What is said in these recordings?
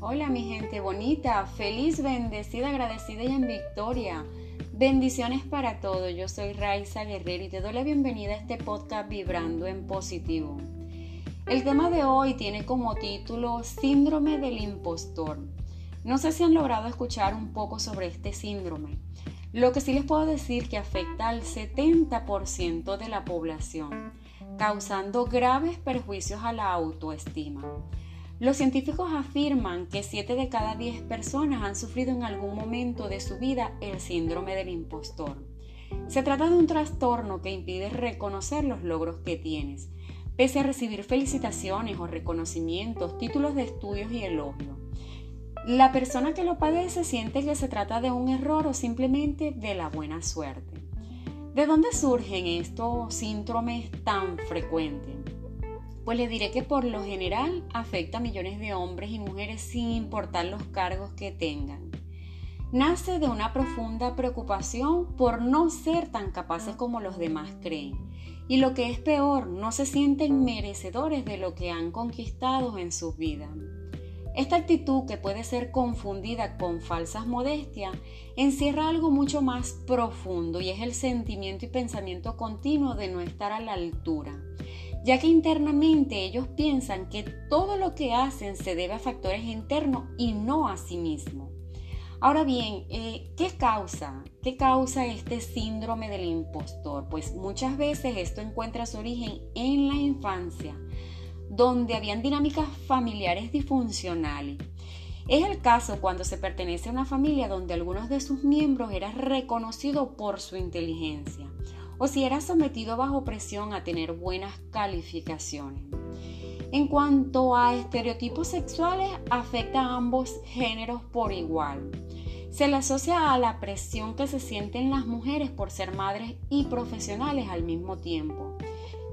Hola mi gente bonita, feliz, bendecida, agradecida y en victoria. Bendiciones para todos. Yo soy Raiza Guerrero y te doy la bienvenida a este podcast Vibrando en Positivo. El tema de hoy tiene como título Síndrome del impostor. No sé si han logrado escuchar un poco sobre este síndrome. Lo que sí les puedo decir que afecta al 70% de la población, causando graves perjuicios a la autoestima. Los científicos afirman que 7 de cada 10 personas han sufrido en algún momento de su vida el síndrome del impostor. Se trata de un trastorno que impide reconocer los logros que tienes, pese a recibir felicitaciones o reconocimientos, títulos de estudios y elogios. La persona que lo padece siente que se trata de un error o simplemente de la buena suerte. ¿De dónde surgen estos síndromes tan frecuentes? Pues le diré que por lo general afecta a millones de hombres y mujeres sin importar los cargos que tengan. Nace de una profunda preocupación por no ser tan capaces como los demás creen. Y lo que es peor, no se sienten merecedores de lo que han conquistado en sus vidas. Esta actitud, que puede ser confundida con falsas modestias, encierra algo mucho más profundo y es el sentimiento y pensamiento continuo de no estar a la altura ya que internamente ellos piensan que todo lo que hacen se debe a factores internos y no a sí mismo. Ahora bien, eh, ¿qué causa? ¿Qué causa este síndrome del impostor? Pues muchas veces esto encuentra su origen en la infancia, donde habían dinámicas familiares disfuncionales. Es el caso cuando se pertenece a una familia donde algunos de sus miembros eran reconocidos por su inteligencia o si era sometido bajo presión a tener buenas calificaciones. En cuanto a estereotipos sexuales, afecta a ambos géneros por igual. Se le asocia a la presión que se sienten las mujeres por ser madres y profesionales al mismo tiempo,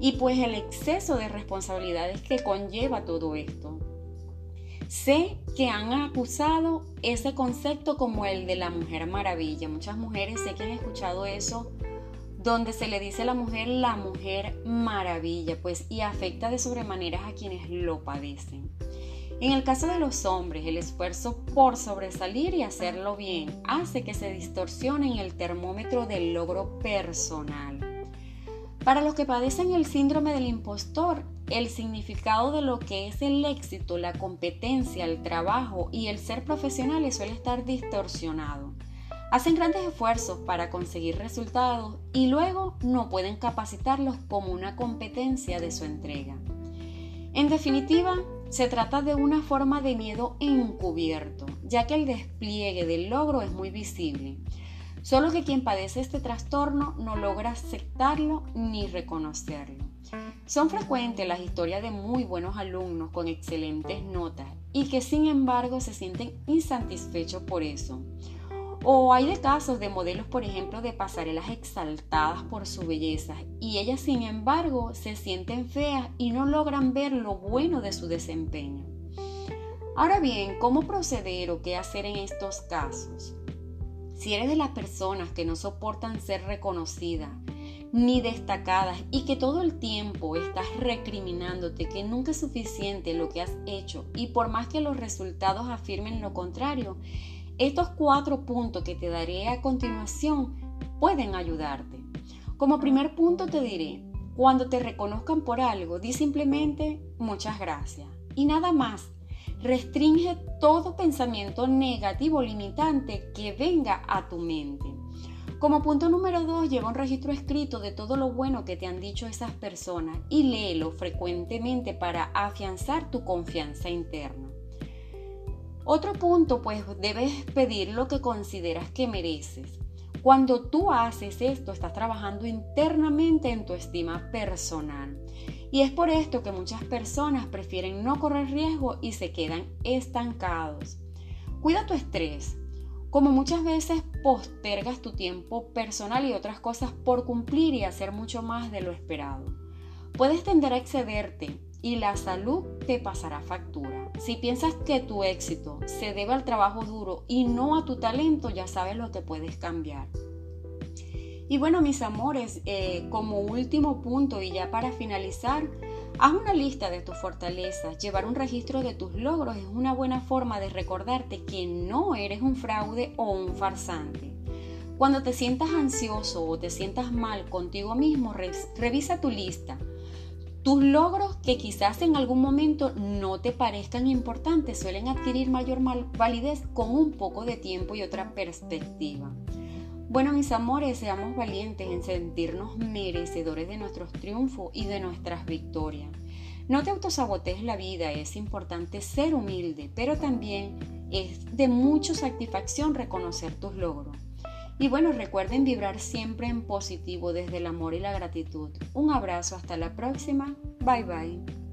y pues el exceso de responsabilidades que conlleva todo esto. Sé que han acusado ese concepto como el de la mujer maravilla. Muchas mujeres sé que han escuchado eso donde se le dice a la mujer la mujer maravilla, pues y afecta de sobremanera a quienes lo padecen. En el caso de los hombres, el esfuerzo por sobresalir y hacerlo bien hace que se distorsione el termómetro del logro personal. Para los que padecen el síndrome del impostor, el significado de lo que es el éxito, la competencia, el trabajo y el ser profesional suele estar distorsionado. Hacen grandes esfuerzos para conseguir resultados y luego no pueden capacitarlos como una competencia de su entrega. En definitiva, se trata de una forma de miedo encubierto, ya que el despliegue del logro es muy visible. Solo que quien padece este trastorno no logra aceptarlo ni reconocerlo. Son frecuentes las historias de muy buenos alumnos con excelentes notas y que sin embargo se sienten insatisfechos por eso o hay de casos de modelos, por ejemplo, de pasarelas exaltadas por su belleza y ellas, sin embargo, se sienten feas y no logran ver lo bueno de su desempeño. Ahora bien, ¿cómo proceder o qué hacer en estos casos? Si eres de las personas que no soportan ser reconocidas ni destacadas y que todo el tiempo estás recriminándote que nunca es suficiente lo que has hecho y por más que los resultados afirmen lo contrario, estos cuatro puntos que te daré a continuación pueden ayudarte. Como primer punto te diré, cuando te reconozcan por algo, di simplemente muchas gracias y nada más. Restringe todo pensamiento negativo limitante que venga a tu mente. Como punto número dos, lleva un registro escrito de todo lo bueno que te han dicho esas personas y léelo frecuentemente para afianzar tu confianza interna. Otro punto, pues debes pedir lo que consideras que mereces. Cuando tú haces esto, estás trabajando internamente en tu estima personal. Y es por esto que muchas personas prefieren no correr riesgo y se quedan estancados. Cuida tu estrés. Como muchas veces postergas tu tiempo personal y otras cosas por cumplir y hacer mucho más de lo esperado. Puedes tender a excederte y la salud te pasará factura. Si piensas que tu éxito se debe al trabajo duro y no a tu talento, ya sabes lo que puedes cambiar. Y bueno, mis amores, eh, como último punto y ya para finalizar, Haz una lista de tus fortalezas. Llevar un registro de tus logros es una buena forma de recordarte que no eres un fraude o un farsante. Cuando te sientas ansioso o te sientas mal contigo mismo, revisa tu lista. Tus logros que quizás en algún momento no te parezcan importantes suelen adquirir mayor validez con un poco de tiempo y otra perspectiva. Bueno, mis amores, seamos valientes en sentirnos merecedores de nuestros triunfos y de nuestras victorias. No te autosabotees la vida, es importante ser humilde, pero también es de mucha satisfacción reconocer tus logros. Y bueno, recuerden vibrar siempre en positivo desde el amor y la gratitud. Un abrazo, hasta la próxima. Bye bye.